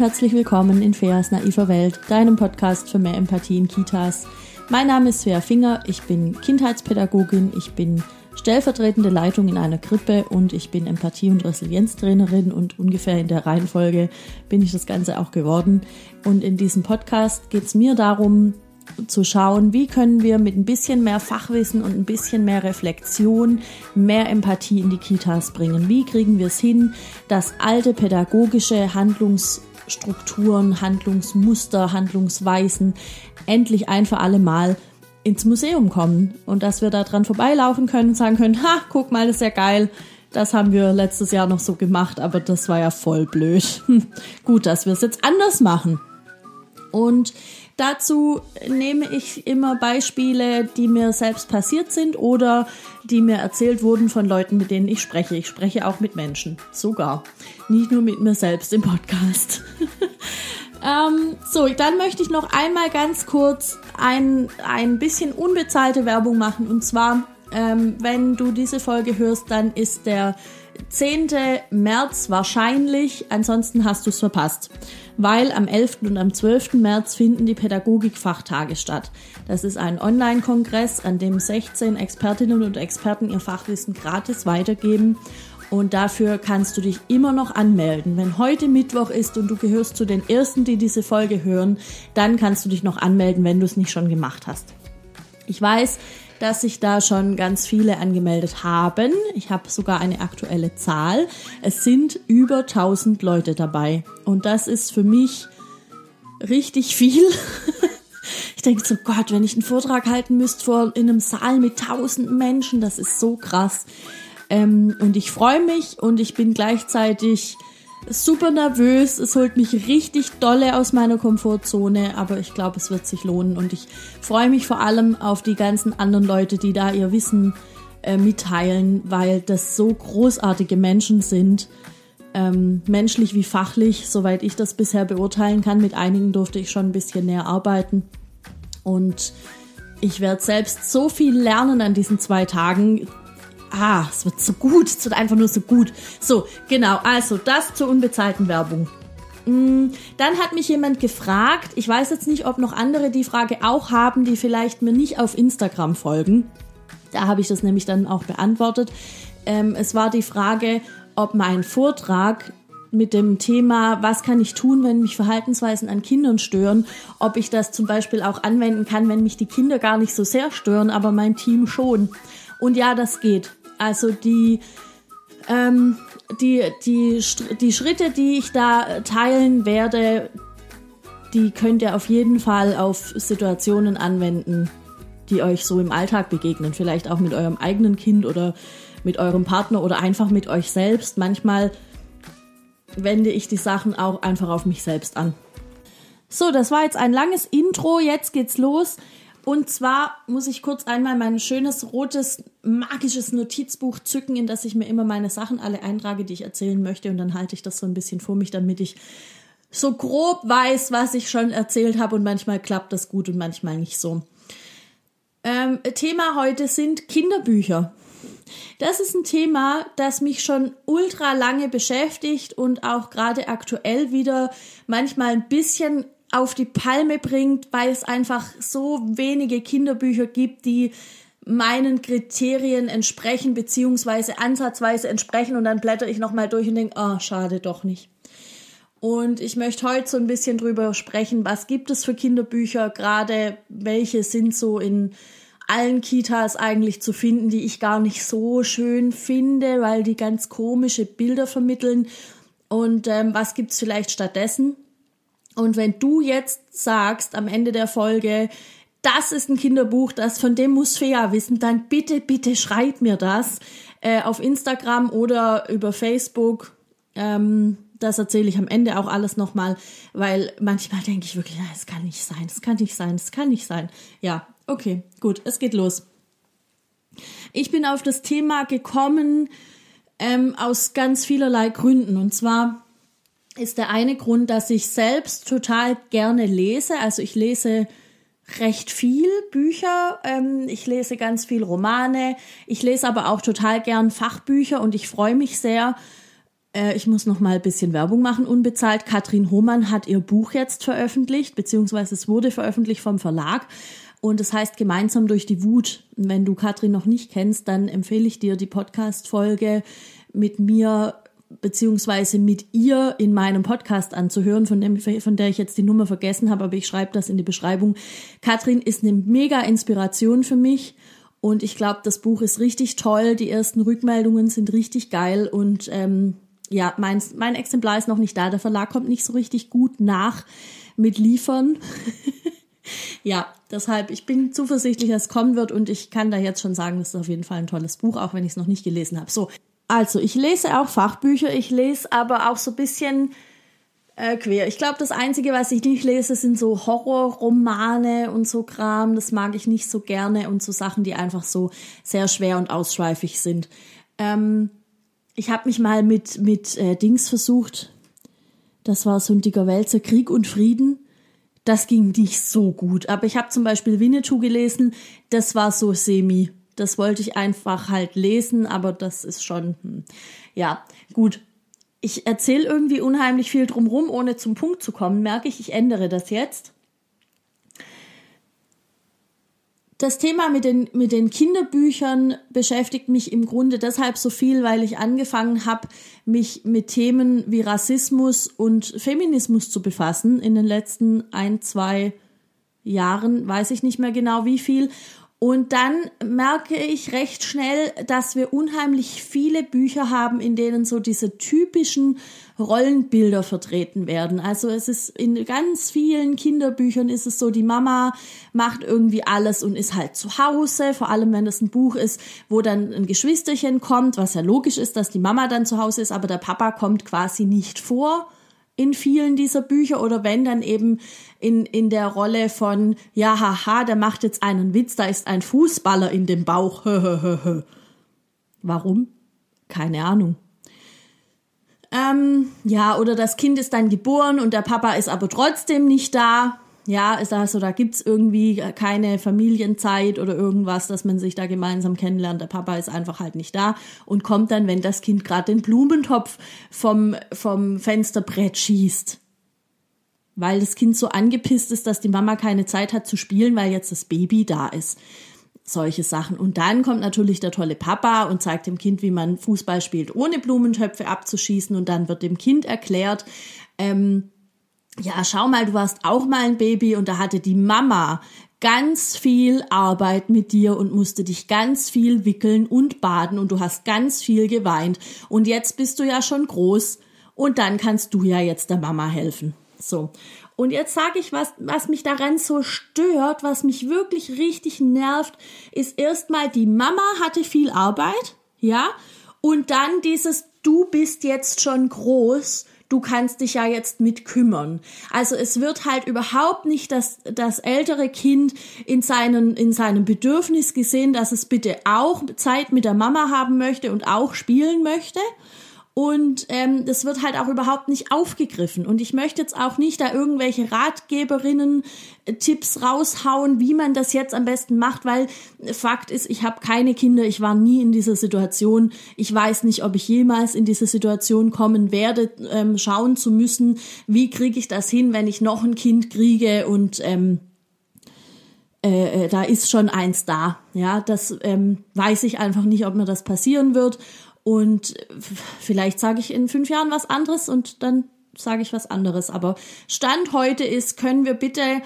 herzlich willkommen in Feas naiver Welt, deinem Podcast für mehr Empathie in Kitas. Mein Name ist Svea Finger, ich bin Kindheitspädagogin, ich bin stellvertretende Leitung in einer Krippe und ich bin Empathie- und Resilienztrainerin und ungefähr in der Reihenfolge bin ich das Ganze auch geworden. Und in diesem Podcast geht es mir darum, zu schauen, wie können wir mit ein bisschen mehr Fachwissen und ein bisschen mehr Reflexion mehr Empathie in die Kitas bringen. Wie kriegen wir es hin, dass alte pädagogische Handlungsstrukturen, Handlungsmuster, Handlungsweisen endlich ein für alle Mal ins Museum kommen und dass wir da dran vorbeilaufen können und sagen können, ha, guck mal, das ist ja geil. Das haben wir letztes Jahr noch so gemacht, aber das war ja voll blöd. Gut, dass wir es jetzt anders machen. Und dazu nehme ich immer Beispiele, die mir selbst passiert sind oder die mir erzählt wurden von Leuten, mit denen ich spreche. Ich spreche auch mit Menschen, sogar. Nicht nur mit mir selbst im Podcast. ähm, so, dann möchte ich noch einmal ganz kurz ein, ein bisschen unbezahlte Werbung machen. Und zwar, ähm, wenn du diese Folge hörst, dann ist der 10. März wahrscheinlich, ansonsten hast du es verpasst weil am 11. und am 12. März finden die Pädagogikfachtage statt. Das ist ein Online-Kongress, an dem 16 Expertinnen und Experten ihr Fachwissen gratis weitergeben. Und dafür kannst du dich immer noch anmelden. Wenn heute Mittwoch ist und du gehörst zu den Ersten, die diese Folge hören, dann kannst du dich noch anmelden, wenn du es nicht schon gemacht hast. Ich weiß, dass sich da schon ganz viele angemeldet haben. Ich habe sogar eine aktuelle Zahl. Es sind über 1000 Leute dabei. Und das ist für mich richtig viel. ich denke so, Gott, wenn ich einen Vortrag halten müsste vor in einem Saal mit 1000 Menschen, das ist so krass. Ähm, und ich freue mich und ich bin gleichzeitig super nervös. Es holt mich richtig dolle aus meiner Komfortzone, aber ich glaube, es wird sich lohnen und ich freue mich vor allem auf die ganzen anderen Leute, die da ihr Wissen äh, mitteilen, weil das so großartige Menschen sind. Ähm, menschlich wie fachlich, soweit ich das bisher beurteilen kann. Mit einigen durfte ich schon ein bisschen näher arbeiten. Und ich werde selbst so viel lernen an diesen zwei Tagen ah, es wird so gut, es wird einfach nur so gut. So, genau, also das zur unbezahlten Werbung. Mm, dann hat mich jemand gefragt, ich weiß jetzt nicht, ob noch andere die Frage auch haben, die vielleicht mir nicht auf Instagram folgen. Da habe ich das nämlich dann auch beantwortet. Ähm, es war die Frage, ob mein Vortrag mit dem Thema, was kann ich tun, wenn mich Verhaltensweisen an Kindern stören, ob ich das zum Beispiel auch anwenden kann, wenn mich die Kinder gar nicht so sehr stören, aber mein Team schon. Und ja, das geht. Also die, ähm, die, die, die Schritte, die ich da teilen werde, die könnt ihr auf jeden Fall auf Situationen anwenden, die euch so im Alltag begegnen. Vielleicht auch mit eurem eigenen Kind oder mit eurem Partner oder einfach mit euch selbst. Manchmal wende ich die Sachen auch einfach auf mich selbst an. So, das war jetzt ein langes Intro. Jetzt geht's los. Und zwar muss ich kurz einmal mein schönes rotes magisches Notizbuch zücken, in das ich mir immer meine Sachen alle eintrage, die ich erzählen möchte. Und dann halte ich das so ein bisschen vor mich, damit ich so grob weiß, was ich schon erzählt habe. Und manchmal klappt das gut und manchmal nicht so. Ähm, Thema heute sind Kinderbücher. Das ist ein Thema, das mich schon ultra lange beschäftigt und auch gerade aktuell wieder manchmal ein bisschen auf die Palme bringt, weil es einfach so wenige Kinderbücher gibt, die meinen Kriterien entsprechen, beziehungsweise ansatzweise entsprechen und dann blätter ich nochmal durch und denke, ah, oh, schade, doch nicht. Und ich möchte heute so ein bisschen drüber sprechen, was gibt es für Kinderbücher, gerade welche sind so in allen Kitas eigentlich zu finden, die ich gar nicht so schön finde, weil die ganz komische Bilder vermitteln. Und ähm, was gibt's vielleicht stattdessen? Und wenn du jetzt sagst am Ende der Folge, das ist ein Kinderbuch, das von dem muss Fea wissen, dann bitte, bitte schreib mir das äh, auf Instagram oder über Facebook. Ähm, das erzähle ich am Ende auch alles nochmal, weil manchmal denke ich wirklich, es kann nicht sein, es kann nicht sein, es kann nicht sein. Ja, okay, gut, es geht los. Ich bin auf das Thema gekommen ähm, aus ganz vielerlei Gründen. Und zwar ist der eine Grund, dass ich selbst total gerne lese. Also ich lese recht viel Bücher. Ähm, ich lese ganz viel Romane. Ich lese aber auch total gern Fachbücher und ich freue mich sehr, Äh, ich muss noch mal ein bisschen Werbung machen, unbezahlt. Katrin Hohmann hat ihr Buch jetzt veröffentlicht, beziehungsweise es wurde veröffentlicht vom Verlag. Und es heißt Gemeinsam durch die Wut. wenn du Katrin noch nicht kennst, dann empfehle ich dir die Podcast-Folge mit mir beziehungsweise mit ihr in meinem Podcast anzuhören, von, dem, von der ich jetzt die Nummer vergessen habe, aber ich schreibe das in die Beschreibung. Katrin ist eine mega Inspiration für mich und ich glaube, das Buch ist richtig toll. Die ersten Rückmeldungen sind richtig geil und ähm, ja, mein, mein Exemplar ist noch nicht da. Der Verlag kommt nicht so richtig gut nach mit Liefern. ja, deshalb, ich bin zuversichtlich, dass es kommen wird und ich kann da jetzt schon sagen, das ist auf jeden Fall ein tolles Buch, auch wenn ich es noch nicht gelesen habe. So, also ich lese auch Fachbücher, ich lese aber auch so ein bisschen äh, quer. Ich glaube, das Einzige, was ich nicht lese, sind so Horrorromane und so Kram. Das mag ich nicht so gerne und so Sachen, die einfach so sehr schwer und ausschweifig sind. Ähm, ich habe mich mal mit, mit äh, Dings versucht. Das war so ein dicker Wälzer, Krieg und Frieden. Das ging nicht so gut. Aber ich habe zum Beispiel Winnetou gelesen. Das war so semi. Das wollte ich einfach halt lesen, aber das ist schon, hm. ja, gut. Ich erzähle irgendwie unheimlich viel drumrum, ohne zum Punkt zu kommen, merke ich, ich ändere das jetzt. Das Thema mit den, mit den Kinderbüchern beschäftigt mich im Grunde deshalb so viel, weil ich angefangen habe, mich mit Themen wie Rassismus und Feminismus zu befassen in den letzten ein, zwei Jahren, weiß ich nicht mehr genau wie viel. Und dann merke ich recht schnell, dass wir unheimlich viele Bücher haben, in denen so diese typischen Rollenbilder vertreten werden. Also es ist in ganz vielen Kinderbüchern ist es so, die Mama macht irgendwie alles und ist halt zu Hause, vor allem wenn es ein Buch ist, wo dann ein Geschwisterchen kommt, was ja logisch ist, dass die Mama dann zu Hause ist, aber der Papa kommt quasi nicht vor in vielen dieser Bücher oder wenn dann eben in, in der Rolle von, ja, haha, der macht jetzt einen Witz, da ist ein Fußballer in dem Bauch. Warum? Keine Ahnung. Ähm, ja, oder das Kind ist dann geboren und der Papa ist aber trotzdem nicht da ja, ist also da gibt's irgendwie keine Familienzeit oder irgendwas, dass man sich da gemeinsam kennenlernt. Der Papa ist einfach halt nicht da und kommt dann, wenn das Kind gerade den Blumentopf vom, vom Fensterbrett schießt. Weil das Kind so angepisst ist, dass die Mama keine Zeit hat zu spielen, weil jetzt das Baby da ist. Solche Sachen. Und dann kommt natürlich der tolle Papa und zeigt dem Kind, wie man Fußball spielt, ohne Blumentöpfe abzuschießen. Und dann wird dem Kind erklärt, ähm, ja, schau mal, du warst auch mal ein Baby und da hatte die Mama ganz viel Arbeit mit dir und musste dich ganz viel wickeln und baden und du hast ganz viel geweint und jetzt bist du ja schon groß und dann kannst du ja jetzt der Mama helfen. So. Und jetzt sage ich, was, was mich daran so stört, was mich wirklich richtig nervt, ist erstmal, die Mama hatte viel Arbeit, ja, und dann dieses, du bist jetzt schon groß du kannst dich ja jetzt mit kümmern. Also es wird halt überhaupt nicht das, das ältere Kind in, seinen, in seinem Bedürfnis gesehen, dass es bitte auch Zeit mit der Mama haben möchte und auch spielen möchte, und ähm, das wird halt auch überhaupt nicht aufgegriffen. Und ich möchte jetzt auch nicht da irgendwelche Ratgeberinnen äh, Tipps raushauen, wie man das jetzt am besten macht, weil Fakt ist, ich habe keine Kinder, ich war nie in dieser Situation. Ich weiß nicht, ob ich jemals in diese Situation kommen werde, ähm, schauen zu müssen, wie kriege ich das hin, wenn ich noch ein Kind kriege und ähm, äh, äh da ist schon eins da. Ja, das ähm, weiß ich einfach nicht, ob mir das passieren wird. Und vielleicht sage ich in fünf Jahren was anderes und dann sage ich was anderes. Aber Stand heute ist, können wir bitte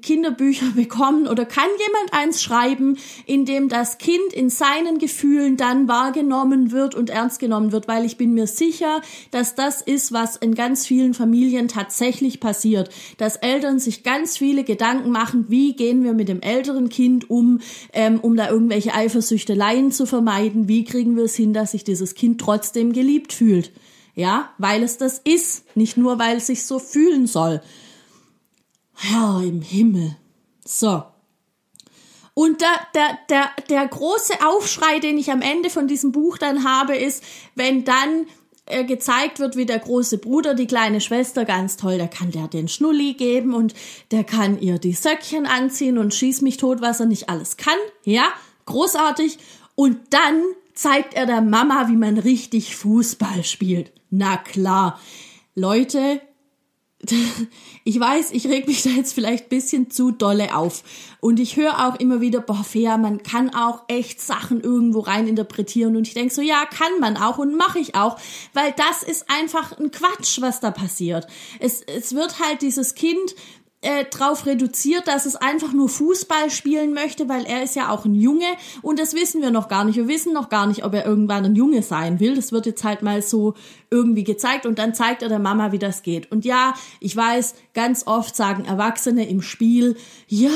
Kinderbücher bekommen oder kann jemand eins schreiben, in dem das Kind in seinen Gefühlen dann wahrgenommen wird und ernst genommen wird, weil ich bin mir sicher, dass das ist, was in ganz vielen Familien tatsächlich passiert, dass Eltern sich ganz viele Gedanken machen, wie gehen wir mit dem älteren Kind um, ähm, um da irgendwelche Eifersüchteleien zu vermeiden, wie kriegen wir es hin, dass sich dieses Kind trotzdem geliebt fühlt. Ja, weil es das ist, nicht nur weil es sich so fühlen soll. Herr im Himmel. So. Und der, der, der, der große Aufschrei, den ich am Ende von diesem Buch dann habe, ist, wenn dann äh, gezeigt wird, wie der große Bruder die kleine Schwester ganz toll, der kann der den Schnulli geben und der kann ihr die Söckchen anziehen und schieß mich tot, was er nicht alles kann. Ja, großartig. Und dann zeigt er der Mama, wie man richtig Fußball spielt. Na klar. Leute, ich weiß, ich reg mich da jetzt vielleicht bisschen zu dolle auf. Und ich höre auch immer wieder, boah, Fea, man kann auch echt Sachen irgendwo rein interpretieren. Und ich denk so, ja, kann man auch und mache ich auch, weil das ist einfach ein Quatsch, was da passiert. Es, es wird halt dieses Kind äh, drauf reduziert, dass es einfach nur Fußball spielen möchte, weil er ist ja auch ein Junge und das wissen wir noch gar nicht. Wir wissen noch gar nicht, ob er irgendwann ein Junge sein will. Das wird jetzt halt mal so irgendwie gezeigt und dann zeigt er der Mama, wie das geht. Und ja, ich weiß, ganz oft sagen Erwachsene im Spiel, ja,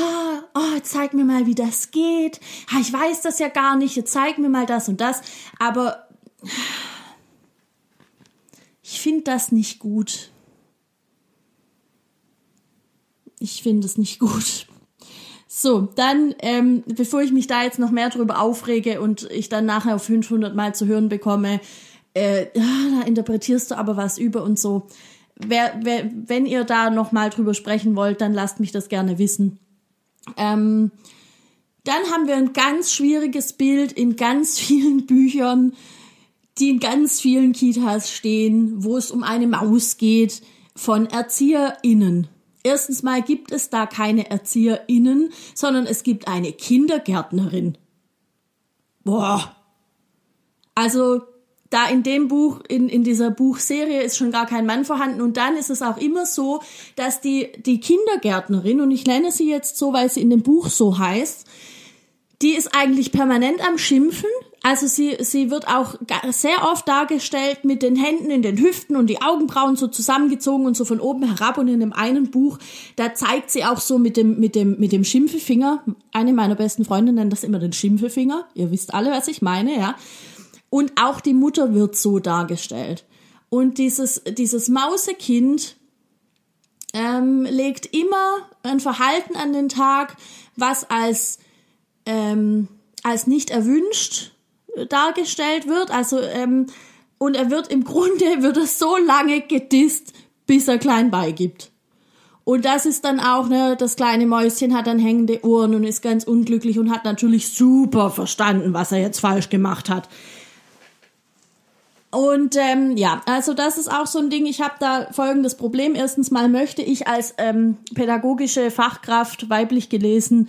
oh, zeig mir mal, wie das geht. Ich weiß das ja gar nicht, jetzt zeig mir mal das und das. Aber ich finde das nicht gut ich finde es nicht gut. So, dann, ähm, bevor ich mich da jetzt noch mehr drüber aufrege und ich dann nachher auf 500 Mal zu hören bekomme, äh, ja, da interpretierst du aber was über und so. Wer, wer, wenn ihr da noch mal drüber sprechen wollt, dann lasst mich das gerne wissen. Ähm, dann haben wir ein ganz schwieriges Bild in ganz vielen Büchern, die in ganz vielen Kitas stehen, wo es um eine Maus geht von ErzieherInnen. Erstens mal gibt es da keine ErzieherInnen, sondern es gibt eine Kindergärtnerin. Boah. Also, da in dem Buch, in, in dieser Buchserie ist schon gar kein Mann vorhanden. Und dann ist es auch immer so, dass die, die Kindergärtnerin, und ich nenne sie jetzt so, weil sie in dem Buch so heißt, die ist eigentlich permanent am Schimpfen, also sie, sie wird auch sehr oft dargestellt mit den Händen in den Hüften und die Augenbrauen so zusammengezogen und so von oben herab. Und in dem einen Buch, da zeigt sie auch so mit dem, mit dem, mit dem Schimpfefinger. Eine meiner besten Freundinnen nennt das immer den Schimpfefinger. Ihr wisst alle, was ich meine, ja. Und auch die Mutter wird so dargestellt. Und dieses, dieses Mausekind ähm, legt immer ein Verhalten an den Tag, was als, ähm, als nicht erwünscht dargestellt wird. Also, ähm, und er wird im Grunde, wird er so lange gedisst, bis er klein beigibt. Und das ist dann auch, ne, das kleine Mäuschen hat dann hängende Ohren und ist ganz unglücklich und hat natürlich super verstanden, was er jetzt falsch gemacht hat. Und ähm, ja, also das ist auch so ein Ding. Ich habe da folgendes Problem. Erstens mal möchte ich als ähm, pädagogische Fachkraft weiblich gelesen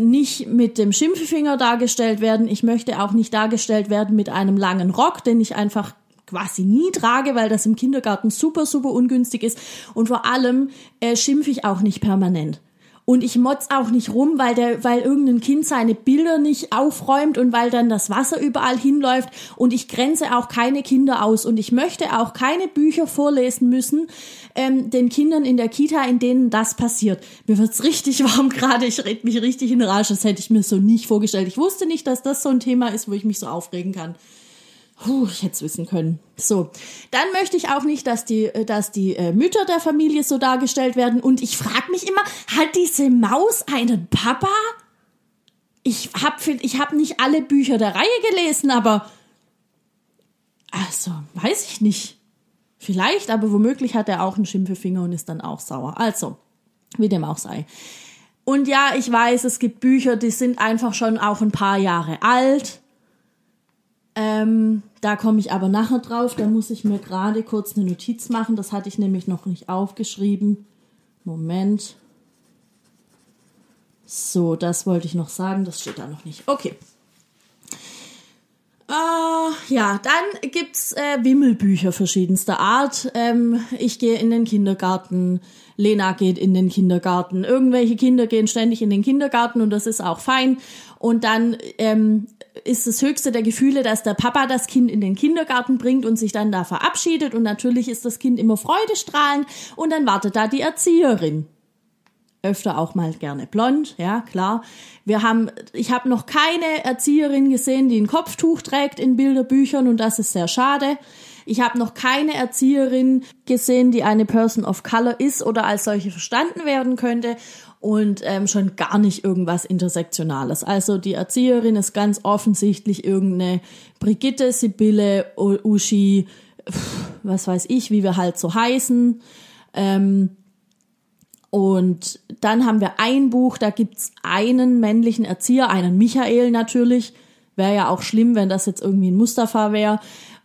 nicht mit dem Schimpffinger dargestellt werden. Ich möchte auch nicht dargestellt werden mit einem langen Rock, den ich einfach quasi nie trage, weil das im Kindergarten super, super ungünstig ist. Und vor allem äh, schimpfe ich auch nicht permanent. Und ich motz auch nicht rum, weil der, weil irgendein Kind seine Bilder nicht aufräumt und weil dann das Wasser überall hinläuft. Und ich grenze auch keine Kinder aus. Und ich möchte auch keine Bücher vorlesen müssen, ähm, den Kindern in der Kita, in denen das passiert. Mir wird's richtig warm gerade. Ich red mich richtig in Rage. Das hätte ich mir so nicht vorgestellt. Ich wusste nicht, dass das so ein Thema ist, wo ich mich so aufregen kann. Puh, ich hätte es wissen können. So, dann möchte ich auch nicht, dass die, äh, dass die äh, Mütter der Familie so dargestellt werden. Und ich frage mich immer, hat diese Maus einen Papa? Ich habe ich hab nicht alle Bücher der Reihe gelesen, aber also weiß ich nicht. Vielleicht, aber womöglich hat er auch einen Schimpfefinger und ist dann auch sauer. Also, wie dem auch sei. Und ja, ich weiß, es gibt Bücher, die sind einfach schon auch ein paar Jahre alt. Ähm, da komme ich aber nachher drauf. Da muss ich mir gerade kurz eine Notiz machen. Das hatte ich nämlich noch nicht aufgeschrieben. Moment. So, das wollte ich noch sagen. Das steht da noch nicht. Okay. Äh, ja, dann gibt's äh, Wimmelbücher verschiedenster Art. Ähm, ich gehe in den Kindergarten. Lena geht in den Kindergarten. Irgendwelche Kinder gehen ständig in den Kindergarten und das ist auch fein. Und dann ähm, ist das höchste der Gefühle, dass der Papa das Kind in den Kindergarten bringt und sich dann da verabschiedet. Und natürlich ist das Kind immer freudestrahlend und dann wartet da die Erzieherin. Öfter auch mal gerne blond, ja klar. Wir haben, ich habe noch keine Erzieherin gesehen, die ein Kopftuch trägt in Bilderbüchern und das ist sehr schade. Ich habe noch keine Erzieherin gesehen, die eine Person of Color ist oder als solche verstanden werden könnte und ähm, schon gar nicht irgendwas Intersektionales. Also die Erzieherin ist ganz offensichtlich irgendeine Brigitte, Sibylle, Uschi, was weiß ich, wie wir halt so heißen. Ähm, und dann haben wir ein Buch, da gibt's einen männlichen Erzieher, einen Michael natürlich. Wäre ja auch schlimm, wenn das jetzt irgendwie ein Mustafa wäre.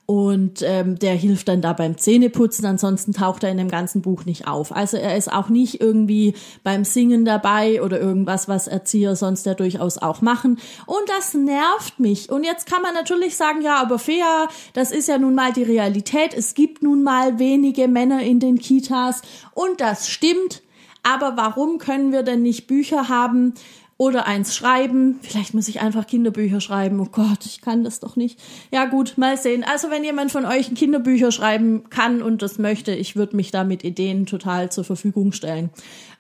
Und ähm, der hilft dann da beim Zähneputzen, ansonsten taucht er in dem ganzen Buch nicht auf. Also er ist auch nicht irgendwie beim Singen dabei oder irgendwas, was Erzieher sonst ja durchaus auch machen. Und das nervt mich. Und jetzt kann man natürlich sagen, ja, aber Fea, das ist ja nun mal die Realität. Es gibt nun mal wenige Männer in den Kitas und das stimmt. Aber warum können wir denn nicht Bücher haben, oder eins schreiben. Vielleicht muss ich einfach Kinderbücher schreiben. Oh Gott, ich kann das doch nicht. Ja gut, mal sehen. Also wenn jemand von euch Kinderbücher schreiben kann und das möchte, ich würde mich da mit Ideen total zur Verfügung stellen.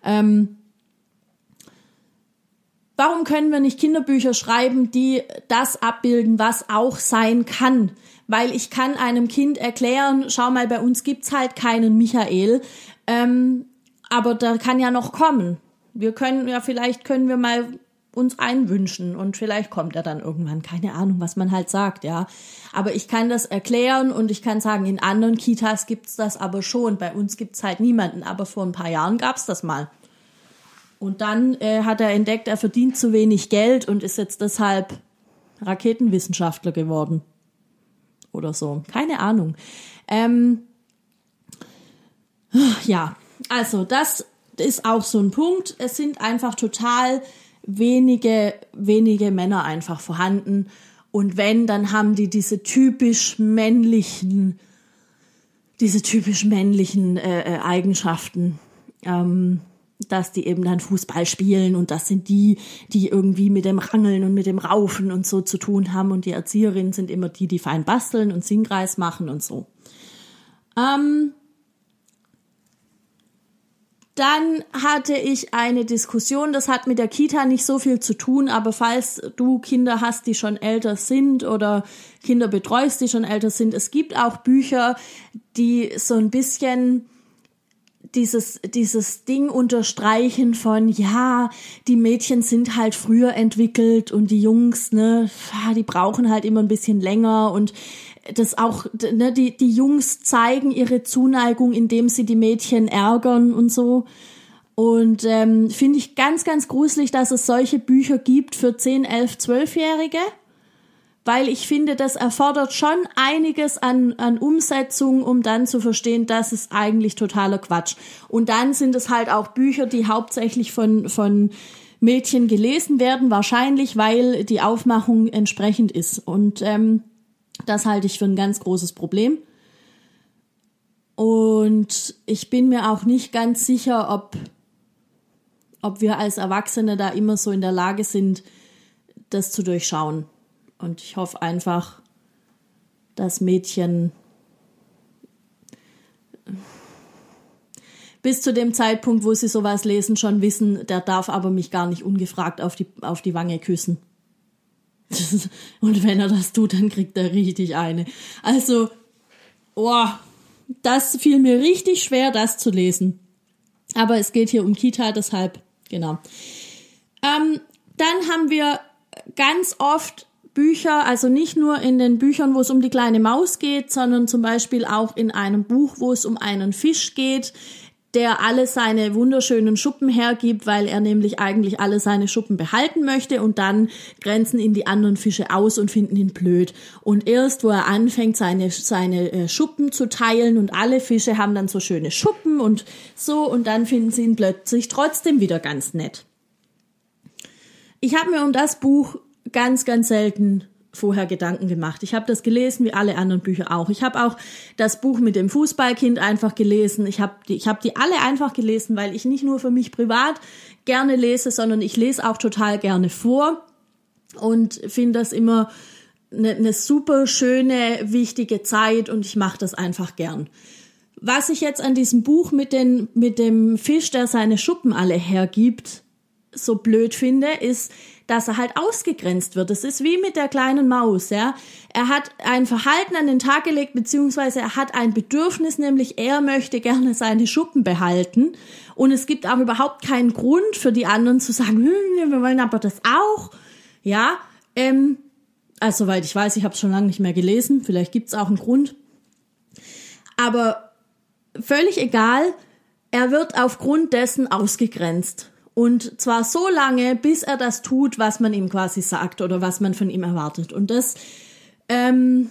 Ähm, warum können wir nicht Kinderbücher schreiben, die das abbilden, was auch sein kann? Weil ich kann einem Kind erklären, schau mal, bei uns gibt's halt keinen Michael, ähm, aber da kann ja noch kommen wir können ja, vielleicht können wir mal uns einwünschen und vielleicht kommt er dann irgendwann, keine Ahnung, was man halt sagt, ja. Aber ich kann das erklären und ich kann sagen, in anderen Kitas gibt's das aber schon, bei uns gibt's halt niemanden, aber vor ein paar Jahren gab's das mal. Und dann äh, hat er entdeckt, er verdient zu wenig Geld und ist jetzt deshalb Raketenwissenschaftler geworden. Oder so. Keine Ahnung. Ähm, ja, also das ist auch so ein Punkt. Es sind einfach total wenige, wenige Männer einfach vorhanden. Und wenn, dann haben die diese typisch männlichen, diese typisch männlichen äh, äh, Eigenschaften, ähm, dass die eben dann Fußball spielen und das sind die, die irgendwie mit dem Rangeln und mit dem Raufen und so zu tun haben und die Erzieherinnen sind immer die, die fein basteln und Singkreis machen und so. Ähm, dann hatte ich eine Diskussion, das hat mit der Kita nicht so viel zu tun, aber falls du Kinder hast, die schon älter sind oder Kinder betreust, die schon älter sind, es gibt auch Bücher, die so ein bisschen dieses, dieses Ding unterstreichen von, ja, die Mädchen sind halt früher entwickelt und die Jungs, ne, die brauchen halt immer ein bisschen länger und das auch, ne, die, die Jungs zeigen ihre Zuneigung, indem sie die Mädchen ärgern und so. Und ähm, finde ich ganz, ganz gruselig, dass es solche Bücher gibt für 10, 11, 12-Jährige. Weil ich finde, das erfordert schon einiges an, an Umsetzung, um dann zu verstehen, das ist eigentlich totaler Quatsch. Und dann sind es halt auch Bücher, die hauptsächlich von, von Mädchen gelesen werden, wahrscheinlich, weil die Aufmachung entsprechend ist. Und ähm, das halte ich für ein ganz großes Problem. Und ich bin mir auch nicht ganz sicher, ob, ob wir als Erwachsene da immer so in der Lage sind, das zu durchschauen. Und ich hoffe einfach, dass Mädchen bis zu dem Zeitpunkt, wo sie sowas lesen, schon wissen, der darf aber mich gar nicht ungefragt auf die, auf die Wange küssen. Und wenn er das tut, dann kriegt er richtig eine. Also, oh, das fiel mir richtig schwer, das zu lesen. Aber es geht hier um Kita, deshalb, genau. Ähm, dann haben wir ganz oft Bücher, also nicht nur in den Büchern, wo es um die kleine Maus geht, sondern zum Beispiel auch in einem Buch, wo es um einen Fisch geht, der alle seine wunderschönen Schuppen hergibt, weil er nämlich eigentlich alle seine Schuppen behalten möchte und dann grenzen ihn die anderen Fische aus und finden ihn blöd. Und erst, wo er anfängt, seine, seine äh, Schuppen zu teilen und alle Fische haben dann so schöne Schuppen und so und dann finden sie ihn plötzlich trotzdem wieder ganz nett. Ich habe mir um das Buch ganz, ganz selten vorher Gedanken gemacht. Ich habe das gelesen, wie alle anderen Bücher auch. Ich habe auch das Buch mit dem Fußballkind einfach gelesen. Ich habe die, hab die alle einfach gelesen, weil ich nicht nur für mich privat gerne lese, sondern ich lese auch total gerne vor und finde das immer eine, eine super schöne, wichtige Zeit und ich mache das einfach gern. Was ich jetzt an diesem Buch mit, den, mit dem Fisch, der seine Schuppen alle hergibt, so blöd finde, ist, dass er halt ausgegrenzt wird. Es ist wie mit der kleinen Maus, ja. Er hat ein Verhalten an den Tag gelegt, beziehungsweise er hat ein Bedürfnis, nämlich er möchte gerne seine Schuppen behalten. Und es gibt auch überhaupt keinen Grund für die anderen zu sagen, hm, wir wollen aber das auch. Ja, ähm, also soweit ich weiß, ich habe es schon lange nicht mehr gelesen. Vielleicht gibt es auch einen Grund. Aber völlig egal, er wird aufgrund dessen ausgegrenzt. Und zwar so lange, bis er das tut, was man ihm quasi sagt oder was man von ihm erwartet. Und das, ähm,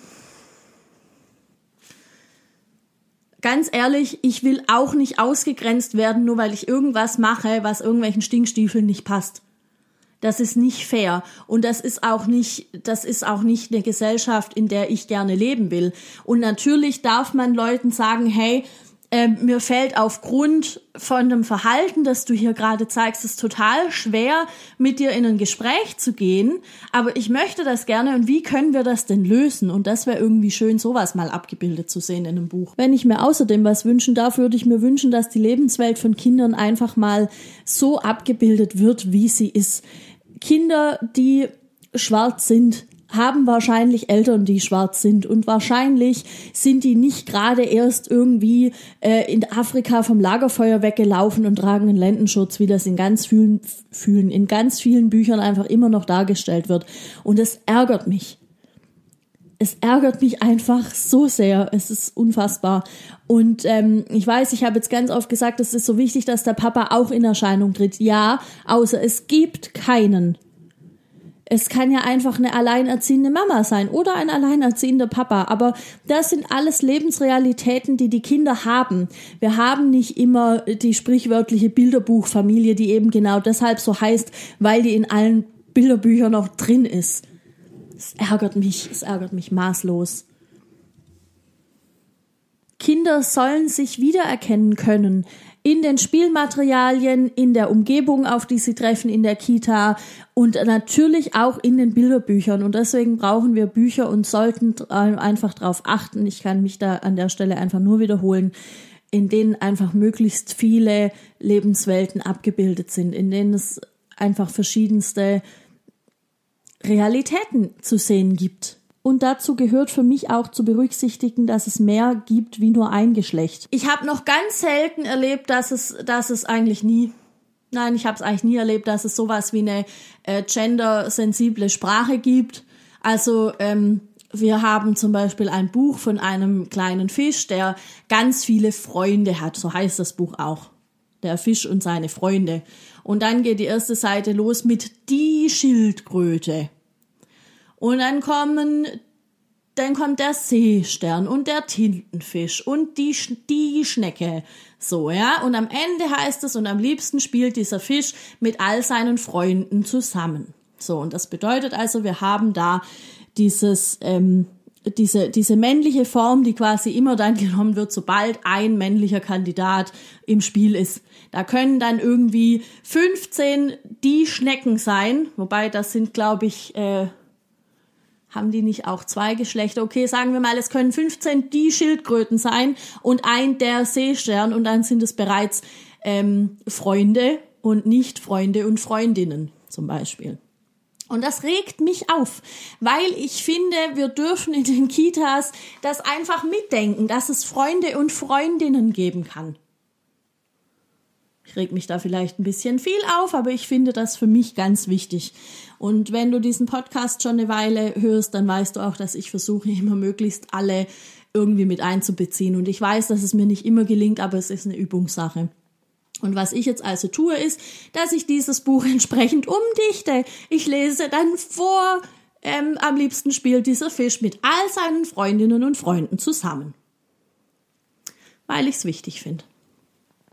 ganz ehrlich, ich will auch nicht ausgegrenzt werden, nur weil ich irgendwas mache, was irgendwelchen Stinkstiefeln nicht passt. Das ist nicht fair und das ist auch nicht, das ist auch nicht eine Gesellschaft, in der ich gerne leben will. Und natürlich darf man Leuten sagen, hey, äh, mir fällt aufgrund von dem Verhalten, das du hier gerade zeigst, es total schwer, mit dir in ein Gespräch zu gehen. Aber ich möchte das gerne und wie können wir das denn lösen? Und das wäre irgendwie schön, sowas mal abgebildet zu sehen in einem Buch. Wenn ich mir außerdem was wünschen darf, würde ich mir wünschen, dass die Lebenswelt von Kindern einfach mal so abgebildet wird, wie sie ist. Kinder, die schwarz sind, haben wahrscheinlich Eltern, die schwarz sind und wahrscheinlich sind die nicht gerade erst irgendwie äh, in Afrika vom Lagerfeuer weggelaufen und tragen einen Lendenschutz, wie das in ganz vielen, vielen, in ganz vielen Büchern einfach immer noch dargestellt wird. Und es ärgert mich. Es ärgert mich einfach so sehr. Es ist unfassbar. Und ähm, ich weiß, ich habe jetzt ganz oft gesagt, es ist so wichtig, dass der Papa auch in Erscheinung tritt. Ja, außer es gibt keinen es kann ja einfach eine alleinerziehende Mama sein oder ein alleinerziehender Papa. Aber das sind alles Lebensrealitäten, die die Kinder haben. Wir haben nicht immer die sprichwörtliche Bilderbuchfamilie, die eben genau deshalb so heißt, weil die in allen Bilderbüchern noch drin ist. Es ärgert mich, es ärgert mich maßlos. Kinder sollen sich wiedererkennen können in den Spielmaterialien, in der Umgebung, auf die sie treffen, in der Kita und natürlich auch in den Bilderbüchern. Und deswegen brauchen wir Bücher und sollten einfach darauf achten. Ich kann mich da an der Stelle einfach nur wiederholen, in denen einfach möglichst viele Lebenswelten abgebildet sind, in denen es einfach verschiedenste Realitäten zu sehen gibt. Und dazu gehört für mich auch zu berücksichtigen, dass es mehr gibt wie nur ein Geschlecht. Ich habe noch ganz selten erlebt, dass es, dass es eigentlich nie, nein, ich habe es eigentlich nie erlebt, dass es sowas wie eine äh, gendersensible Sprache gibt. Also ähm, wir haben zum Beispiel ein Buch von einem kleinen Fisch, der ganz viele Freunde hat. So heißt das Buch auch. Der Fisch und seine Freunde. Und dann geht die erste Seite los mit die Schildkröte. Und dann kommen, dann kommt der Seestern und der Tintenfisch und die, die Schnecke. So, ja. Und am Ende heißt es, und am liebsten spielt dieser Fisch mit all seinen Freunden zusammen. So, und das bedeutet also, wir haben da dieses, ähm, diese, diese männliche Form, die quasi immer dann genommen wird, sobald ein männlicher Kandidat im Spiel ist. Da können dann irgendwie 15 die Schnecken sein, wobei das sind, glaube ich, äh, haben die nicht auch zwei Geschlechter? Okay, sagen wir mal, es können 15 die Schildkröten sein und ein der Seestern und dann sind es bereits ähm, Freunde und nicht Freunde und Freundinnen zum Beispiel. Und das regt mich auf, weil ich finde, wir dürfen in den Kitas das einfach mitdenken, dass es Freunde und Freundinnen geben kann. Ich reg mich da vielleicht ein bisschen viel auf, aber ich finde das für mich ganz wichtig. Und wenn du diesen Podcast schon eine Weile hörst, dann weißt du auch, dass ich versuche, immer möglichst alle irgendwie mit einzubeziehen. Und ich weiß, dass es mir nicht immer gelingt, aber es ist eine Übungssache. Und was ich jetzt also tue, ist, dass ich dieses Buch entsprechend umdichte. Ich lese dann vor, ähm, am liebsten spielt dieser Fisch mit all seinen Freundinnen und Freunden zusammen. Weil ich es wichtig finde.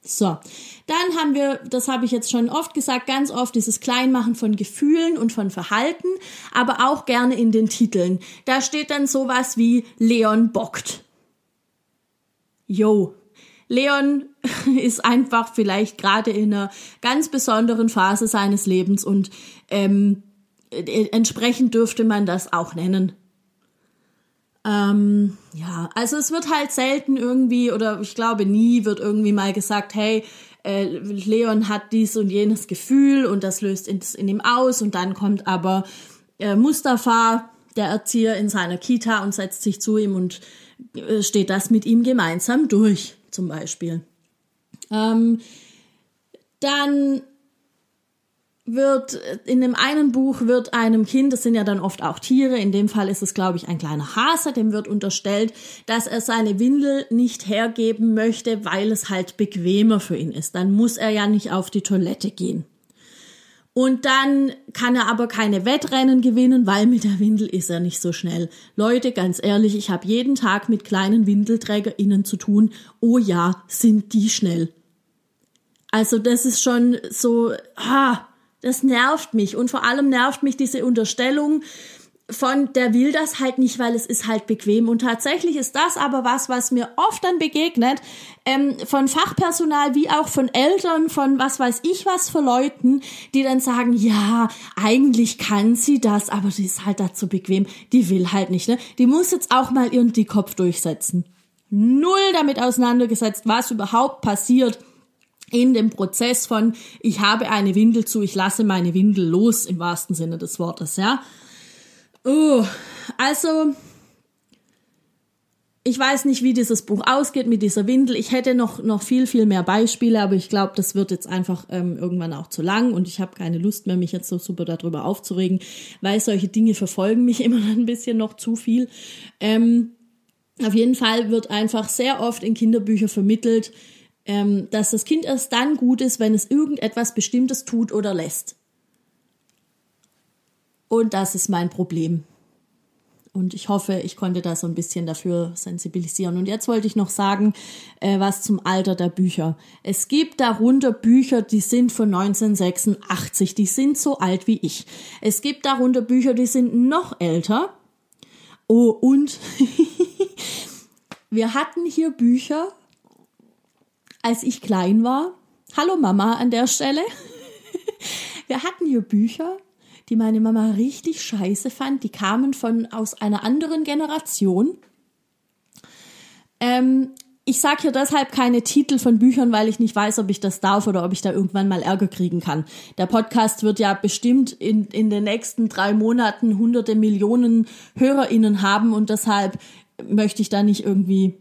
So, dann haben wir, das habe ich jetzt schon oft gesagt, ganz oft dieses Kleinmachen von Gefühlen und von Verhalten, aber auch gerne in den Titeln. Da steht dann sowas wie Leon bockt. Yo. Leon ist einfach vielleicht gerade in einer ganz besonderen Phase seines Lebens und ähm, äh, entsprechend dürfte man das auch nennen. Ähm, ja, also es wird halt selten irgendwie, oder ich glaube nie, wird irgendwie mal gesagt, hey, äh, Leon hat dies und jenes Gefühl und das löst in, in ihm aus und dann kommt aber äh, Mustafa, der Erzieher, in seiner Kita und setzt sich zu ihm und äh, steht das mit ihm gemeinsam durch, zum Beispiel. Ähm, dann wird in dem einen Buch wird einem Kind, das sind ja dann oft auch Tiere, in dem Fall ist es glaube ich ein kleiner Hase, dem wird unterstellt, dass er seine Windel nicht hergeben möchte, weil es halt bequemer für ihn ist. Dann muss er ja nicht auf die Toilette gehen. Und dann kann er aber keine Wettrennen gewinnen, weil mit der Windel ist er nicht so schnell. Leute, ganz ehrlich, ich habe jeden Tag mit kleinen WindelträgerInnen zu tun. Oh ja, sind die schnell. Also das ist schon so, ah, das nervt mich. Und vor allem nervt mich diese Unterstellung, von der will das halt nicht, weil es ist halt bequem. Und tatsächlich ist das aber was, was mir oft dann begegnet, ähm, von Fachpersonal wie auch von Eltern, von was weiß ich was für Leuten, die dann sagen, ja, eigentlich kann sie das, aber sie ist halt dazu bequem. Die will halt nicht, ne? Die muss jetzt auch mal ihren Dickkopf durchsetzen. Null damit auseinandergesetzt, was überhaupt passiert in dem Prozess von, ich habe eine Windel zu, ich lasse meine Windel los, im wahrsten Sinne des Wortes, ja. Oh, also ich weiß nicht, wie dieses Buch ausgeht mit dieser Windel. Ich hätte noch, noch viel, viel mehr Beispiele, aber ich glaube, das wird jetzt einfach ähm, irgendwann auch zu lang und ich habe keine Lust mehr, mich jetzt so super darüber aufzuregen, weil solche Dinge verfolgen mich immer ein bisschen noch zu viel. Ähm, auf jeden Fall wird einfach sehr oft in Kinderbüchern vermittelt, ähm, dass das Kind erst dann gut ist, wenn es irgendetwas Bestimmtes tut oder lässt. Und das ist mein Problem. Und ich hoffe, ich konnte da so ein bisschen dafür sensibilisieren. Und jetzt wollte ich noch sagen, äh, was zum Alter der Bücher. Es gibt darunter Bücher, die sind von 1986, die sind so alt wie ich. Es gibt darunter Bücher, die sind noch älter. Oh, und wir hatten hier Bücher, als ich klein war. Hallo Mama an der Stelle. Wir hatten hier Bücher, die meine Mama richtig scheiße fand. Die kamen von aus einer anderen Generation. Ähm, ich sage hier deshalb keine Titel von Büchern, weil ich nicht weiß, ob ich das darf oder ob ich da irgendwann mal Ärger kriegen kann. Der Podcast wird ja bestimmt in, in den nächsten drei Monaten hunderte Millionen HörerInnen haben und deshalb möchte ich da nicht irgendwie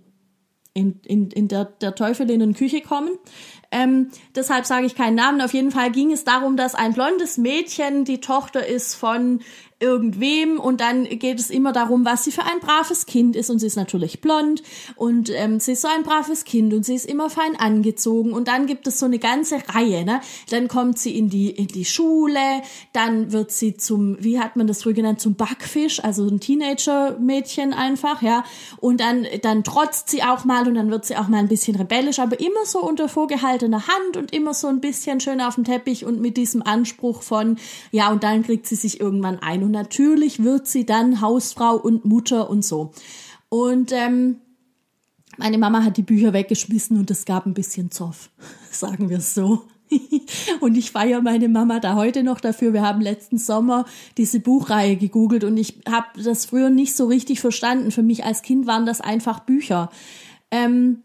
in, in, in der, der Teufel in den Küche kommen. Ähm, deshalb sage ich keinen Namen. Auf jeden Fall ging es darum, dass ein blondes Mädchen die Tochter ist von irgendwem und dann geht es immer darum, was sie für ein braves Kind ist. Und sie ist natürlich blond und ähm, sie ist so ein braves Kind und sie ist immer fein angezogen. Und dann gibt es so eine ganze Reihe, ne? Dann kommt sie in die in die Schule, dann wird sie zum, wie hat man das früher genannt, zum Backfisch, also ein Teenager-Mädchen einfach, ja, und dann dann trotzt sie auch mal und dann wird sie auch mal ein bisschen rebellisch, aber immer so unter vorgehaltener Hand und immer so ein bisschen schön auf dem Teppich und mit diesem Anspruch von, ja, und dann kriegt sie sich irgendwann ein und natürlich wird sie dann Hausfrau und Mutter und so. Und ähm, meine Mama hat die Bücher weggeschmissen und es gab ein bisschen Zoff, sagen wir es so. und ich feiere meine Mama da heute noch dafür. Wir haben letzten Sommer diese Buchreihe gegoogelt und ich habe das früher nicht so richtig verstanden. Für mich als Kind waren das einfach Bücher. Ähm,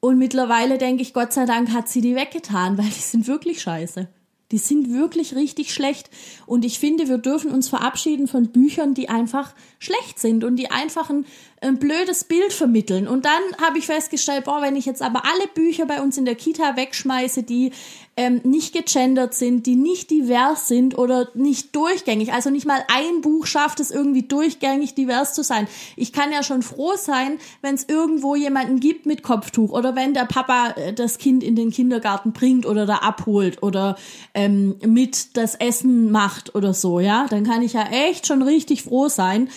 und mittlerweile denke ich, Gott sei Dank hat sie die weggetan, weil die sind wirklich scheiße. Die sind wirklich richtig schlecht. Und ich finde, wir dürfen uns verabschieden von Büchern, die einfach schlecht sind und die einfach ein, ein blödes Bild vermitteln. Und dann habe ich festgestellt, boah, wenn ich jetzt aber alle Bücher bei uns in der Kita wegschmeiße, die ähm, nicht gegendert sind, die nicht divers sind oder nicht durchgängig, also nicht mal ein Buch schafft es irgendwie durchgängig divers zu sein. Ich kann ja schon froh sein, wenn es irgendwo jemanden gibt mit Kopftuch oder wenn der Papa äh, das Kind in den Kindergarten bringt oder da abholt oder ähm, mit das Essen macht oder so, ja, dann kann ich ja echt schon richtig froh sein.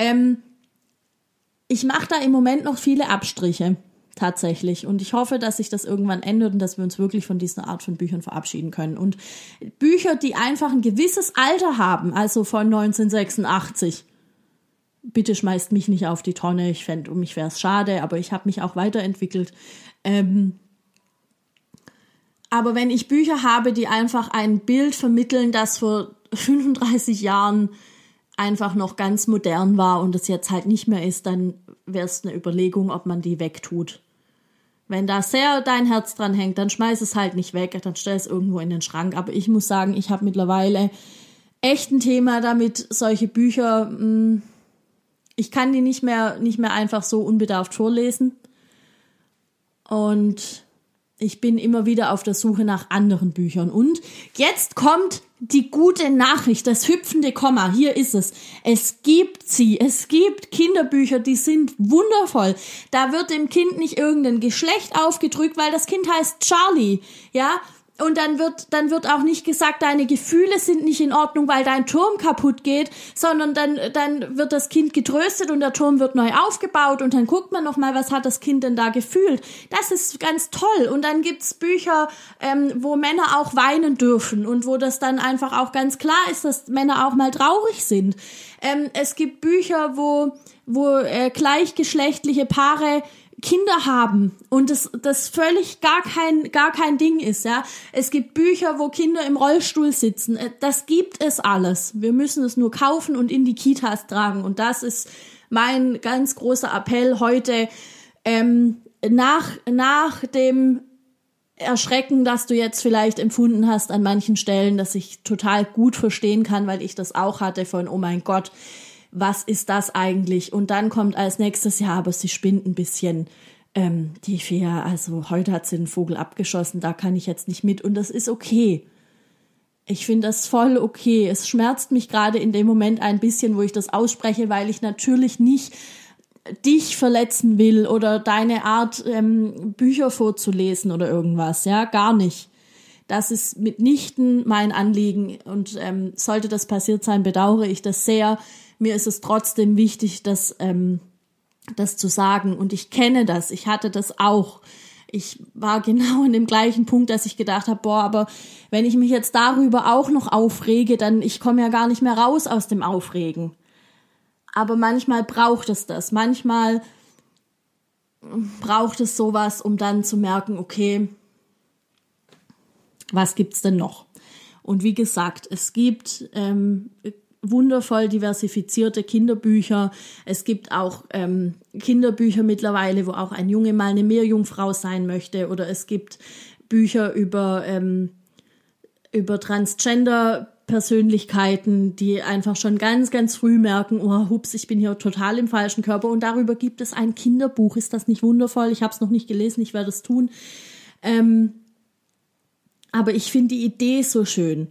Ähm, ich mache da im Moment noch viele Abstriche tatsächlich. Und ich hoffe, dass sich das irgendwann ändert und dass wir uns wirklich von dieser Art von Büchern verabschieden können. Und Bücher, die einfach ein gewisses Alter haben, also von 1986, bitte schmeißt mich nicht auf die Tonne. Ich fände, um mich wäre es schade, aber ich habe mich auch weiterentwickelt. Ähm, aber wenn ich Bücher habe, die einfach ein Bild vermitteln, das vor 35 Jahren einfach noch ganz modern war und es jetzt halt nicht mehr ist, dann wäre es eine Überlegung, ob man die wegtut. Wenn da sehr dein Herz dran hängt, dann schmeiß es halt nicht weg, dann stell es irgendwo in den Schrank. Aber ich muss sagen, ich habe mittlerweile echt ein Thema damit, solche Bücher, hm, ich kann die nicht mehr, nicht mehr einfach so unbedarft vorlesen. Und ich bin immer wieder auf der Suche nach anderen Büchern. Und jetzt kommt die gute Nachricht, das hüpfende Komma. Hier ist es. Es gibt sie. Es gibt Kinderbücher, die sind wundervoll. Da wird dem Kind nicht irgendein Geschlecht aufgedrückt, weil das Kind heißt Charlie. Ja, und dann wird, dann wird auch nicht gesagt, deine Gefühle sind nicht in Ordnung, weil dein Turm kaputt geht, sondern dann, dann wird das Kind getröstet und der Turm wird neu aufgebaut und dann guckt man nochmal, was hat das Kind denn da gefühlt. Das ist ganz toll. Und dann gibt's Bücher, ähm, wo Männer auch weinen dürfen und wo das dann einfach auch ganz klar ist, dass Männer auch mal traurig sind. Ähm, es gibt Bücher, wo, wo äh, gleichgeschlechtliche Paare Kinder haben und das, das völlig gar kein, gar kein Ding ist, ja. Es gibt Bücher, wo Kinder im Rollstuhl sitzen. Äh, das gibt es alles. Wir müssen es nur kaufen und in die Kitas tragen. Und das ist mein ganz großer Appell heute, ähm, nach, nach dem Erschrecken, das du jetzt vielleicht empfunden hast an manchen Stellen, dass ich total gut verstehen kann, weil ich das auch hatte von, oh mein Gott, was ist das eigentlich? Und dann kommt als nächstes, ja, aber sie spinnt ein bisschen. Ähm, die Fia, also heute hat sie den Vogel abgeschossen, da kann ich jetzt nicht mit und das ist okay. Ich finde das voll okay. Es schmerzt mich gerade in dem Moment ein bisschen, wo ich das ausspreche, weil ich natürlich nicht dich verletzen will oder deine Art, ähm, Bücher vorzulesen oder irgendwas. Ja, gar nicht. Das ist mitnichten mein Anliegen und ähm, sollte das passiert sein, bedauere ich das sehr mir ist es trotzdem wichtig, das, ähm, das zu sagen. Und ich kenne das, ich hatte das auch. Ich war genau in dem gleichen Punkt, dass ich gedacht habe, boah, aber wenn ich mich jetzt darüber auch noch aufrege, dann ich komme ja gar nicht mehr raus aus dem Aufregen. Aber manchmal braucht es das. Manchmal braucht es sowas, um dann zu merken, okay, was gibt's denn noch? Und wie gesagt, es gibt ähm, wundervoll diversifizierte Kinderbücher. Es gibt auch ähm, Kinderbücher mittlerweile, wo auch ein Junge mal eine Meerjungfrau sein möchte. Oder es gibt Bücher über, ähm, über Transgender Persönlichkeiten, die einfach schon ganz, ganz früh merken, oh, hups, ich bin hier total im falschen Körper. Und darüber gibt es ein Kinderbuch. Ist das nicht wundervoll? Ich habe es noch nicht gelesen, ich werde es tun. Ähm, aber ich finde die Idee so schön.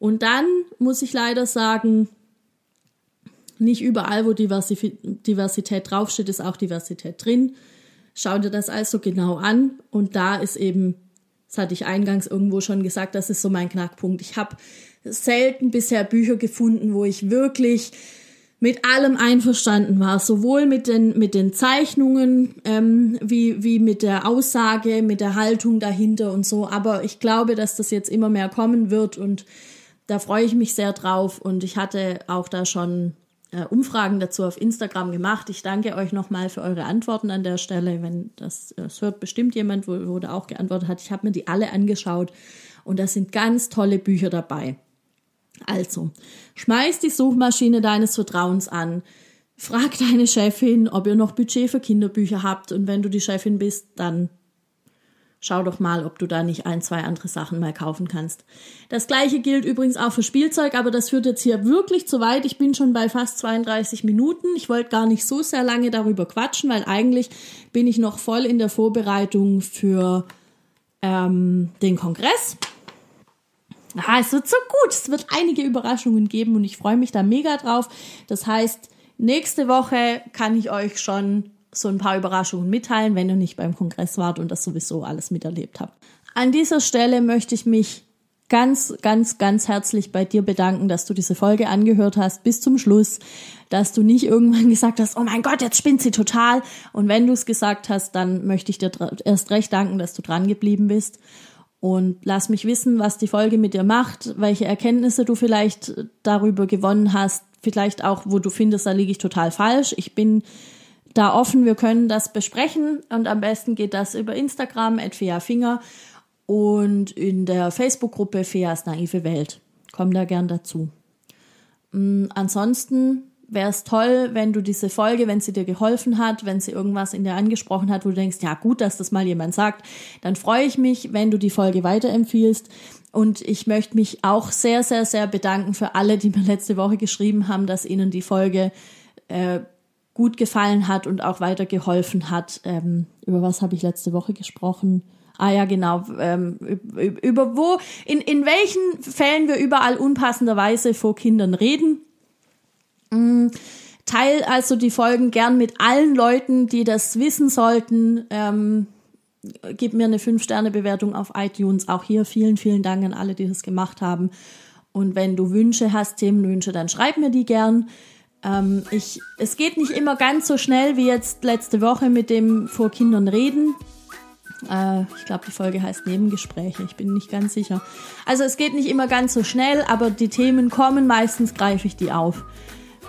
Und dann muss ich leider sagen, nicht überall, wo Diversität draufsteht, ist auch Diversität drin. Schau dir das also genau an. Und da ist eben, das hatte ich eingangs irgendwo schon gesagt, das ist so mein Knackpunkt. Ich habe selten bisher Bücher gefunden, wo ich wirklich mit allem einverstanden war, sowohl mit den, mit den Zeichnungen ähm, wie, wie mit der Aussage, mit der Haltung dahinter und so. Aber ich glaube, dass das jetzt immer mehr kommen wird und da freue ich mich sehr drauf und ich hatte auch da schon äh, Umfragen dazu auf Instagram gemacht. Ich danke euch nochmal für eure Antworten an der Stelle. Wenn das, das hört bestimmt jemand, wo, wo da auch geantwortet hat. Ich habe mir die alle angeschaut und da sind ganz tolle Bücher dabei. Also, schmeiß die Suchmaschine deines Vertrauens an. Frag deine Chefin, ob ihr noch Budget für Kinderbücher habt und wenn du die Chefin bist, dann Schau doch mal, ob du da nicht ein, zwei andere Sachen mal kaufen kannst. Das gleiche gilt übrigens auch für Spielzeug, aber das führt jetzt hier wirklich zu weit. Ich bin schon bei fast 32 Minuten. Ich wollte gar nicht so sehr lange darüber quatschen, weil eigentlich bin ich noch voll in der Vorbereitung für ähm, den Kongress. Ah, es wird so gut. Es wird einige Überraschungen geben und ich freue mich da mega drauf. Das heißt, nächste Woche kann ich euch schon so ein paar Überraschungen mitteilen, wenn ihr nicht beim Kongress wart und das sowieso alles miterlebt habt. An dieser Stelle möchte ich mich ganz, ganz, ganz herzlich bei dir bedanken, dass du diese Folge angehört hast bis zum Schluss, dass du nicht irgendwann gesagt hast, oh mein Gott, jetzt spinnt sie total. Und wenn du es gesagt hast, dann möchte ich dir erst recht danken, dass du dran geblieben bist. Und lass mich wissen, was die Folge mit dir macht, welche Erkenntnisse du vielleicht darüber gewonnen hast, vielleicht auch, wo du findest, da liege ich total falsch. Ich bin da offen, wir können das besprechen und am besten geht das über Instagram, at Finger und in der Facebook-Gruppe Feas naive Welt. Komm da gern dazu. Mm, ansonsten wäre es toll, wenn du diese Folge, wenn sie dir geholfen hat, wenn sie irgendwas in dir angesprochen hat, wo du denkst, ja gut, dass das mal jemand sagt, dann freue ich mich, wenn du die Folge weiterempfiehlst. Und ich möchte mich auch sehr, sehr, sehr bedanken für alle, die mir letzte Woche geschrieben haben, dass ihnen die Folge äh, gut gefallen hat und auch weitergeholfen hat. Ähm, über was habe ich letzte Woche gesprochen? Ah ja, genau. Ähm, über wo, in, in welchen Fällen wir überall unpassenderweise vor Kindern reden. Mm, teil also die Folgen gern mit allen Leuten, die das wissen sollten. Ähm, gib mir eine 5-Sterne-Bewertung auf iTunes. Auch hier vielen, vielen Dank an alle, die das gemacht haben. Und wenn du Wünsche hast, Themenwünsche, dann schreib mir die gern. Ähm, ich, es geht nicht immer ganz so schnell wie jetzt letzte Woche mit dem vor Kindern reden. Äh, ich glaube, die Folge heißt Nebengespräche. Ich bin nicht ganz sicher. Also es geht nicht immer ganz so schnell, aber die Themen kommen. Meistens greife ich die auf.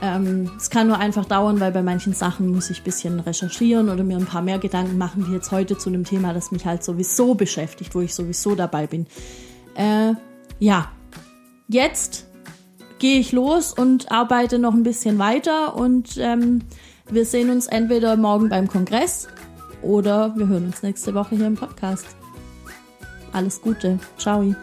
Ähm, es kann nur einfach dauern, weil bei manchen Sachen muss ich ein bisschen recherchieren oder mir ein paar mehr Gedanken machen, wie jetzt heute zu einem Thema, das mich halt sowieso beschäftigt, wo ich sowieso dabei bin. Äh, ja, jetzt gehe ich los und arbeite noch ein bisschen weiter und ähm, wir sehen uns entweder morgen beim Kongress oder wir hören uns nächste Woche hier im Podcast. Alles Gute. Ciao.